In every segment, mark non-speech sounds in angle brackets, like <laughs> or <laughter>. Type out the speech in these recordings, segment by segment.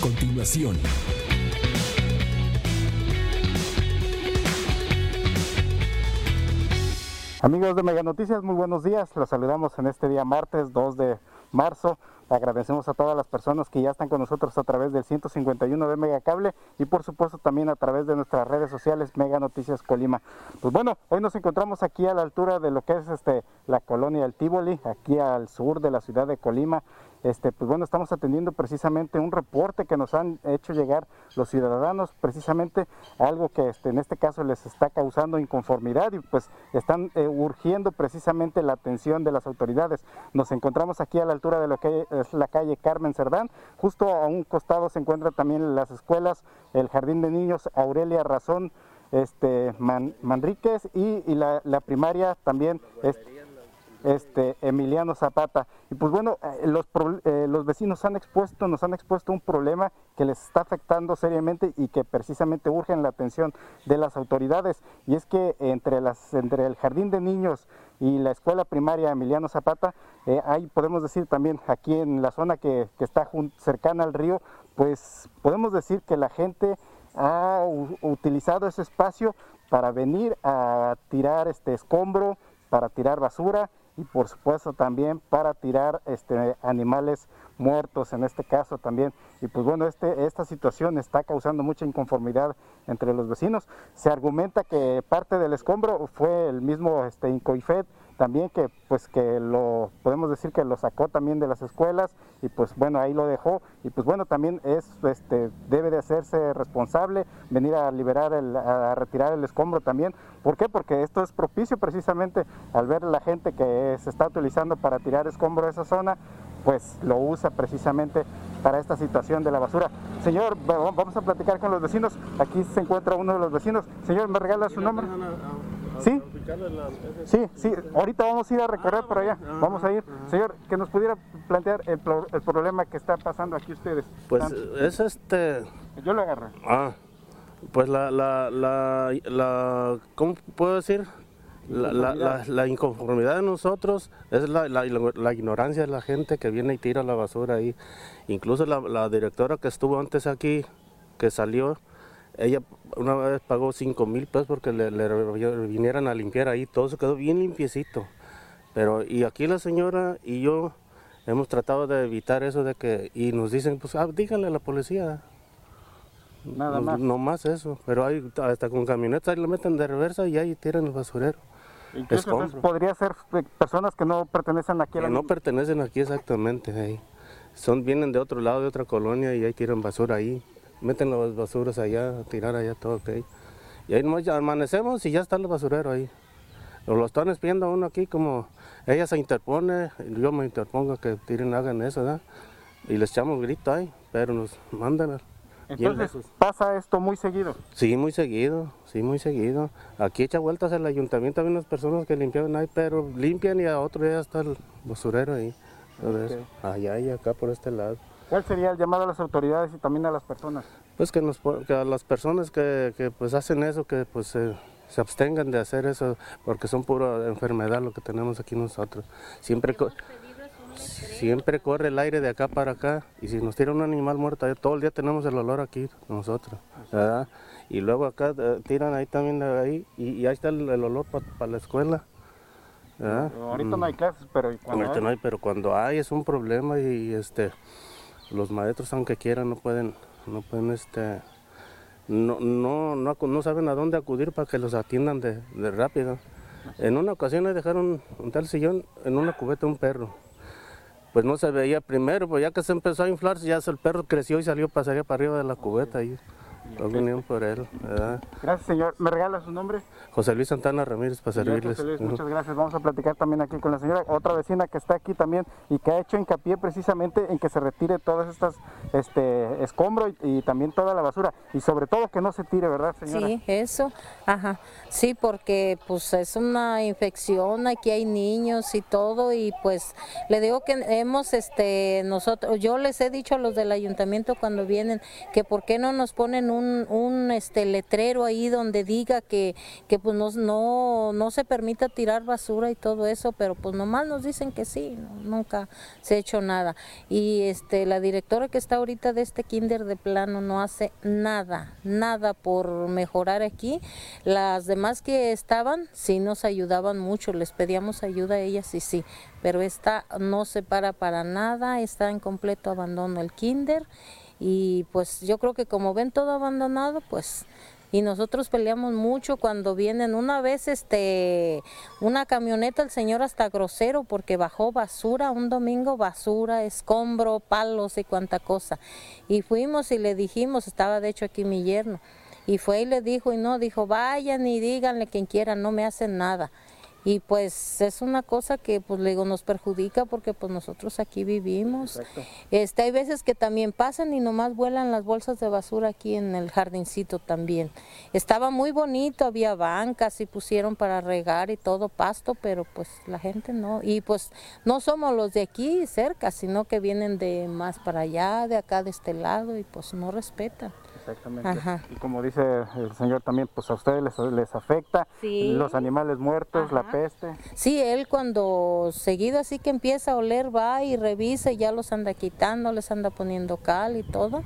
Continuación. Amigos de Mega Noticias, muy buenos días. Los saludamos en este día martes 2 de marzo. Agradecemos a todas las personas que ya están con nosotros a través del 151 de Mega Cable y por supuesto también a través de nuestras redes sociales Mega Noticias Colima. Pues bueno, hoy nos encontramos aquí a la altura de lo que es este la colonia del Tívoli, aquí al sur de la ciudad de Colima. Este, pues bueno, estamos atendiendo precisamente un reporte que nos han hecho llegar los ciudadanos, precisamente algo que este, en este caso les está causando inconformidad y pues están eh, urgiendo precisamente la atención de las autoridades. Nos encontramos aquí a la altura de lo que es la calle Carmen Cerdán, justo a un costado se encuentran también las escuelas, el Jardín de Niños Aurelia Razón, este, Manríquez y, la, primaria también. Este, Emiliano Zapata. Y pues bueno, eh, los, eh, los vecinos han expuesto, nos han expuesto un problema que les está afectando seriamente y que precisamente urgen la atención de las autoridades. Y es que entre, las, entre el jardín de niños y la escuela primaria Emiliano Zapata, eh, podemos decir también aquí en la zona que, que está cercana al río, pues podemos decir que la gente ha utilizado ese espacio para venir a tirar este escombro, para tirar basura y por supuesto también para tirar este, animales muertos en este caso también. Y pues bueno, este, esta situación está causando mucha inconformidad entre los vecinos. Se argumenta que parte del escombro fue el mismo este, también que pues que lo podemos decir que lo sacó también de las escuelas y pues bueno ahí lo dejó y pues bueno también es este debe de hacerse responsable venir a liberar el, a retirar el escombro también ¿por qué? porque esto es propicio precisamente al ver la gente que se está utilizando para tirar escombro de esa zona pues lo usa precisamente para esta situación de la basura. Señor, vamos a platicar con los vecinos. Aquí se encuentra uno de los vecinos. Señor, ¿me regala su nombre? Sí, sí, sí, ahorita vamos a ir a recorrer por allá, vamos a ir. Señor, que nos pudiera plantear el, problema que está pasando aquí ustedes. Pues es este... Yo lo agarré. Ah, pues la, la, la, la ¿cómo puedo decir? La, la, la, inconformidad de nosotros es la, ignorancia de la gente que viene y tira la basura ahí. Incluso la, directora que estuvo antes aquí, que salió, ella una vez pagó 5 mil pesos porque le, vinieran a limpiar ahí, todo se quedó bien limpiecito. Pero y aquí la señora y yo hemos tratado de evitar eso de que, y nos dicen, pues ah, díganle a la policía. Nada más. No más eso, pero hay hasta con camionetas ahí lo meten de reversa y ahí tiran el basurero. Entonces podría ser personas que no pertenecen aquí a la Que no pertenecen aquí exactamente ahí. Son, vienen de otro lado, de otra colonia y ahí tiran basura ahí meten las basuras allá, tirar allá todo, ok. Y ahí nomás amanecemos y ya está el basurero ahí. Lo están espiando a uno aquí como ella se interpone, yo me interpongo que tiren, hagan eso, ¿verdad? Y les echamos grito ahí, pero nos mandan. Entonces, ¿pasa esto muy seguido? Sí, muy seguido, sí, muy seguido. Aquí echa vueltas el ayuntamiento, hay unas personas que limpian ahí, pero limpian y a otro día está el basurero ahí. Allá y acá por este lado. ¿Cuál sería el llamado a las autoridades y también a las personas? Pues que, nos, a las personas que, pues hacen eso, que pues se abstengan de hacer eso, porque son pura enfermedad lo que tenemos aquí nosotros. Siempre, siempre corre el aire de acá para acá y si nos tira un animal muerto, todo el día tenemos el olor aquí nosotros. Y luego acá eh, tiran ahí también ahí y, ahí está el, olor para la escuela. Ahorita no hay clases, pero cuando Ahorita no hay, pero cuando hay es un problema y este los maestros aunque quieran no pueden, no pueden este, no, no, no, saben a dónde acudir para que los atiendan de, rápido. En una ocasión le dejaron un tal sillón en una cubeta un perro. Pues no se veía primero, pues ya que se empezó a inflar, ya el perro creció y salió pasaría para arriba de la cubeta. Y, Pongo unión por él, ¿verdad? Gracias, señor. ¿Me regala su nombre? José Luis Santana Ramírez para servirles. José Luis, muchas gracias. Vamos a platicar también aquí con la señora, otra vecina que está aquí también y que ha hecho hincapié precisamente en que se retire todas estas este escombro y, y también toda la basura y sobre todo que no se tire, ¿verdad, señora? Sí, eso, ajá. Sí, porque pues es una infección, aquí hay niños y todo y pues le digo que hemos este nosotros yo les he dicho a los del ayuntamiento cuando vienen que por qué no nos ponen un, un este letrero ahí donde diga que que pues nos- no no se permita tirar basura y todo eso, pero pues nomás nos dicen que sí, no, nunca se ha hecho nada. Y este la directora que está ahorita de este kinder de plano no hace nada, nada por mejorar aquí. Las demás que estaban sí nos ayudaban mucho, les pedíamos ayuda a ellas y sí, pero esta no se para para nada, está en completo abandono el kinder y pues yo creo que como ven todo abandonado, pues y nosotros peleamos mucho cuando vienen. Una vez este una camioneta el señor hasta grosero porque bajó basura un domingo basura escombro palos y cuanta cosa. Y fuimos y le dijimos estaba de hecho aquí mi yerno y fue y le dijo y no dijo vayan y díganle quien quiera no me hacen nada y pues es una cosa que pues le digo nos perjudica porque pues nosotros aquí vivimos. Este hay veces que también pasan y nomás vuelan las bolsas de basura aquí en el jardincito también. Estaba muy bonito había bancas y pusieron para regar y todo pasto pero pues la gente no. Y pues no somos los de aquí cerca sino que vienen de más para allá de acá de este lado y pues no respetan Exactamente. Ajá. Y como dice el señor también, pues a ustedes les, les afecta Sí. los animales muertos, la peste. Sí, él cuando seguido así que empieza a oler va y revisa y ya los anda quitando, les anda poniendo cal y todo.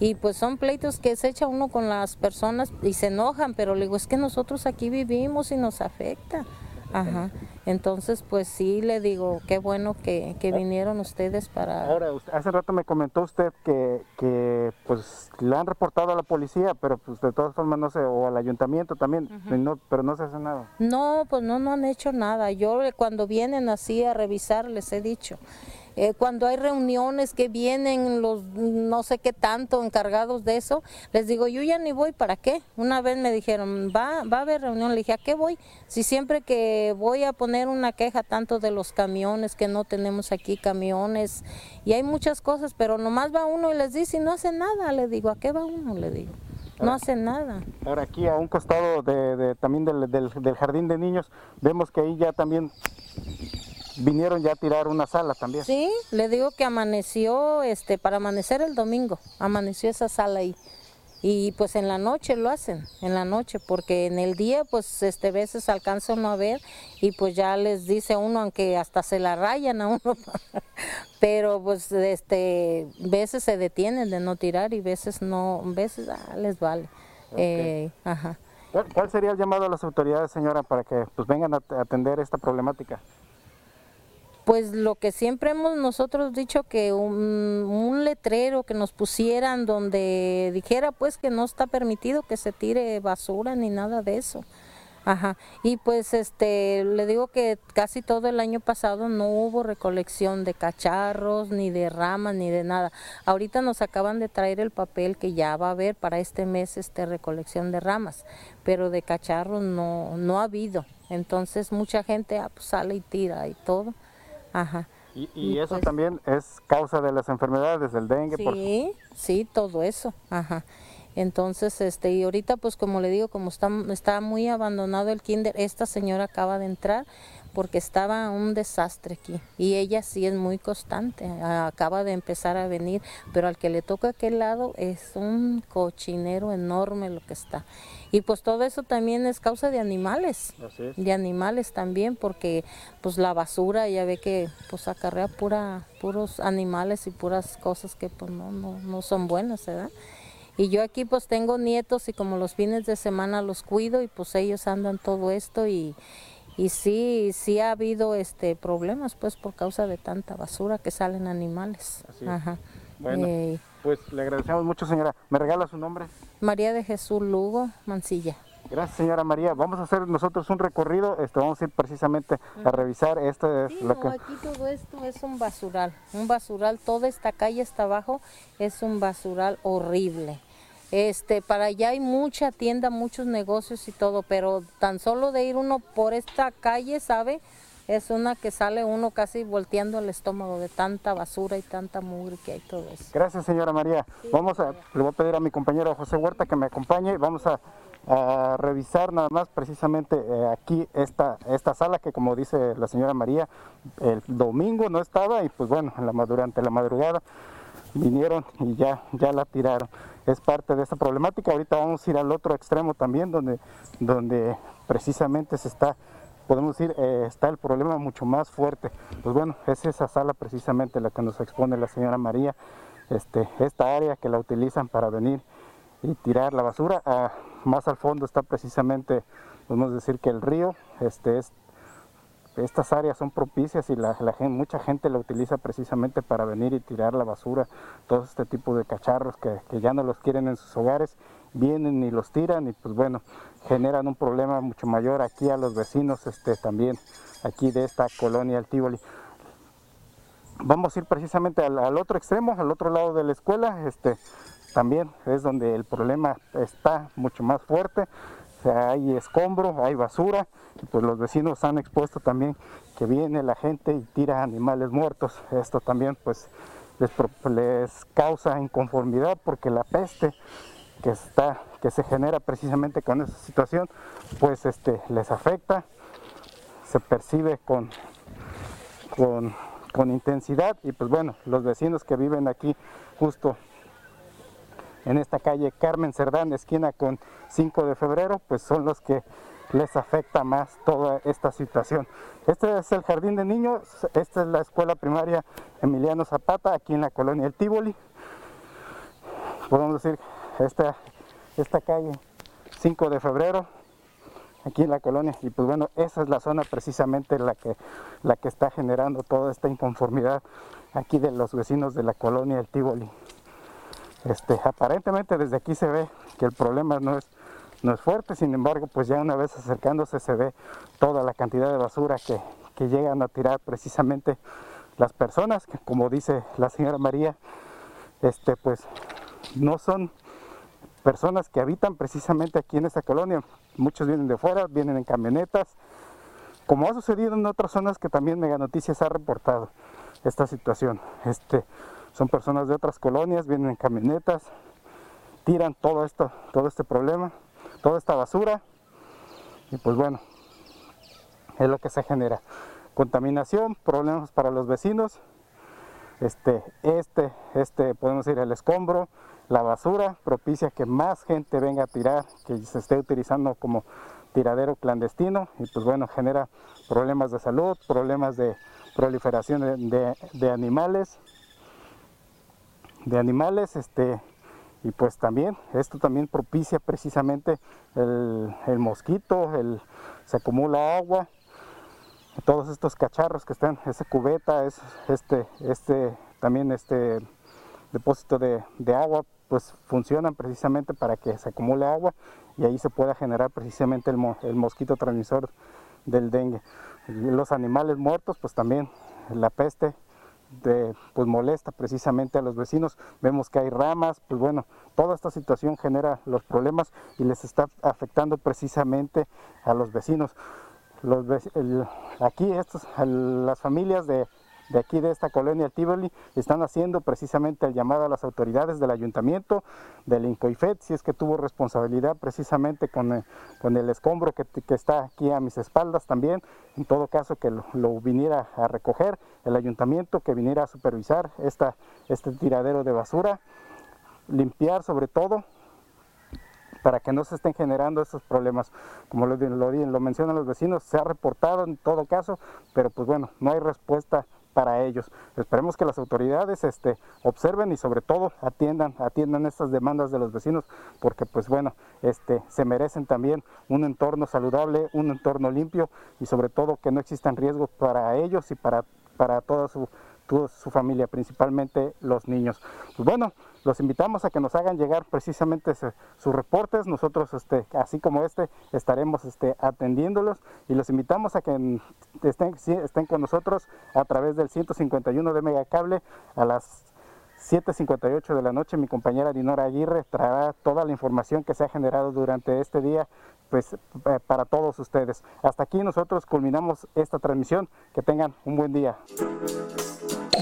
Y pues son pleitos que se echa uno con las personas y se enojan, pero le digo, es que nosotros aquí vivimos y nos afecta. Ajá. Entonces, pues sí, le digo, qué bueno que, que vinieron ustedes para... Ahora, usted- hace rato me comentó usted que, que pues le han reportado a la policía, pero pues de todas formas no sé, o al ayuntamiento también, no, pero no se hace nada. No, pues no, no han hecho nada. Yo eh, cuando vienen así a revisar les he dicho. Eh, cuando hay reuniones que vienen los no sé qué tanto encargados de eso, les digo, yo ya ni voy, ¿para qué? Una vez me dijeron, va, va a haber reunión, le dije, ¿a qué voy? Si siempre que voy a poner una queja tanto de los camiones, que no tenemos aquí camiones, y hay muchas cosas, pero nomás va uno y les dice, y no hace nada, le digo, ¿a qué va uno? Le digo, no hace nada. Ahora aquí a un costado de, de- también del, del- del jardín de niños, vemos que ahí ya también vinieron ya a tirar una sala también. Sí, le digo que amaneció, este, para amanecer el domingo, amaneció esa sala ahí. Y pues en la noche lo hacen, en la noche, porque en el día pues este veces alcanza uno a ver y pues ya les dice uno, aunque hasta se la rayan a uno, <laughs> pero pues este veces se detienen de no tirar y veces no, veces ah, les vale. Eh, ajá. ¿Cuál, sería el llamado a las autoridades, señora, para que pues vengan a atender esta problemática? Pues lo que siempre hemos nosotros dicho que un, letrero que nos pusieran donde dijera pues que no está permitido que se tire basura ni nada de eso. Ajá. Y pues este le digo que casi todo el año pasado no hubo recolección de cacharros, ni de ramas, ni de nada. Ahorita nos acaban de traer el papel que ya va a haber para este mes este recolección de ramas, pero de cacharros no no ha habido. Entonces mucha gente ah, pues, sale y tira y todo. Ajá. Y, y Y eso pues- también es causa de las enfermedades, del dengue. por- Sí, sí, todo eso. Ajá. Entonces, este, y ahorita, pues como le digo, como está, está muy abandonado el kinder, esta señora acaba de entrar porque estaba un desastre aquí. Y ella sí es muy constante, acaba de empezar a venir, pero al que le toca aquel lado es un cochinero enorme lo que está. Y pues todo eso también es causa de animales de animales también porque pues la basura ya ve que pues acarrea pura puros animales y puras cosas que pues no no, no son buenas ¿verdad? Y yo aquí pues tengo nietos y como los fines de semana los cuido y pues ellos andan todo esto y y sí sí ha habido este problemas pues por causa de tanta basura que salen animales Así es. Ajá. Bueno. Eh, Pues le agradecemos mucho, señora. ¿Me regala su nombre? María de Jesús Lugo Mancilla Gracias, señora María. Vamos a hacer nosotros un recorrido. Este, vamos a ir precisamente a revisar esto es Sí, lo no, que aquí todo esto es un basural, un basural, toda esta calle hasta abajo es un basural horrible. Este, para allá hay mucha tienda, muchos negocios y todo, pero tan solo de ir uno por esta calle, ¿sabe? Es una que sale uno casi volteando el estómago de tanta basura y tanta mugre que hay todo eso. Gracias, señora María. vamos a, le voy a pedir a mi compañero José Huerta que me acompañe y vamos a, a revisar nada más precisamente eh, aquí esta, esta sala que como dice la señora María, el domingo no estaba y pues bueno, en la, durante la madrugada vinieron y ya, ya la tiraron. Es parte de esta problemática. Ahorita vamos a ir al otro extremo también donde, donde precisamente se está podemos decir, eh, está el problema mucho más fuerte. Pues bueno, es esa sala precisamente la que nos expone la señora María, este, esta área que la utilizan para venir y tirar la basura. Ah, más al fondo está precisamente, podemos decir que el río, este, es, estas áreas son propicias y la, mucha gente la utiliza precisamente para venir y tirar la basura, todo este tipo de cacharros que, ya no los quieren en sus hogares vienen y los tiran y pues bueno, generan un problema mucho mayor aquí a los vecinos este, también, aquí de esta colonia El Vamos a ir precisamente al, otro extremo, al otro lado de la escuela, este, también es donde el problema está mucho más fuerte, hay escombro, hay basura, y pues los vecinos han expuesto también que viene la gente y tira animales muertos, esto también pues les, les causa inconformidad porque la peste que está que se genera precisamente con esa situación pues este les afecta se percibe con, con, con intensidad. Y pues bueno los vecinos que viven aquí justo en esta calle Carmen Cerdán esquina con 5 de febrero pues son los que les afecta más toda esta situación. Este es el jardín de niños, esta es la escuela primaria Emiliano Zapata, aquí en la colonia El Tívoli. Podemos decir esta, esta calle 5 de febrero aquí en la colonia y pues bueno esa es la zona precisamente la que la que está generando toda esta inconformidad aquí de los vecinos de la colonia El Tívoli este aparentemente desde aquí se ve que el problema no es no es fuerte sin embargo pues ya una vez acercándose se ve toda la cantidad de basura que, que llegan a tirar precisamente las personas que como dice la señora María este pues no son personas que habitan precisamente aquí en esta colonia. Muchos vienen de fuera, vienen en camionetas, como ha sucedido en otras zonas que también Mega Noticias ha reportado esta situación. Este, son personas de otras colonias, vienen en camionetas, tiran todo esto, todo este problema, toda esta basura, y pues bueno, es lo que se genera. Contaminación, problemas para los vecinos, este, este, este, podemos decir el escombro, la basura propicia que más gente venga a tirar, que se esté utilizando como tiradero clandestino y pues bueno, genera problemas de salud, problemas de proliferación de, animales, de animales, este, y pues también, esto también propicia precisamente el, mosquito, el, se acumula agua, todos estos cacharros que están, esa cubeta, es, este, este, también este depósito de, agua pues funcionan precisamente para que se acumule agua y ahí se pueda generar precisamente el, mosquito transmisor del dengue. Los animales muertos, pues también la peste de, pues molesta precisamente a los vecinos. Vemos que hay ramas, pues bueno, toda esta situación genera los problemas y les está afectando precisamente a los vecinos. Los, aquí estos, las familias de de aquí de esta colonia Tivoli están haciendo precisamente el llamado a las autoridades del ayuntamiento, del INCOIFET, si es que tuvo responsabilidad precisamente con, el, con el escombro que, está aquí a mis espaldas también, en todo caso que lo, viniera a recoger el ayuntamiento, que viniera a supervisar esta, este tiradero de basura, limpiar sobre todo para que no se estén generando estos problemas. Como lo, lo, lo mencionan los vecinos, se ha reportado en todo caso, pero pues bueno, no hay respuesta para ellos. Esperemos que las autoridades este, observen y sobre todo atiendan, atiendan estas demandas de los vecinos, porque pues bueno, este, se merecen también un entorno saludable, un entorno limpio y sobre todo que no existan riesgos para ellos y para, para toda su su familia, principalmente los niños. Pues bueno, los invitamos a que nos hagan llegar precisamente sus reportes. Nosotros, este, así como este, estaremos este, atendiéndolos y los invitamos a que estén, estén con nosotros a través del 151 de Megacable a las 7.58 de la noche, mi compañera Dinora Aguirre traerá toda la información que se ha generado durante este día pues, eh, para todos ustedes. Hasta aquí nosotros culminamos esta transmisión. Que tengan un buen día.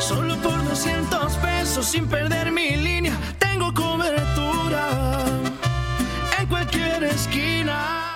Solo por 200 pesos sin perder mi línea, tengo cobertura en cualquier esquina.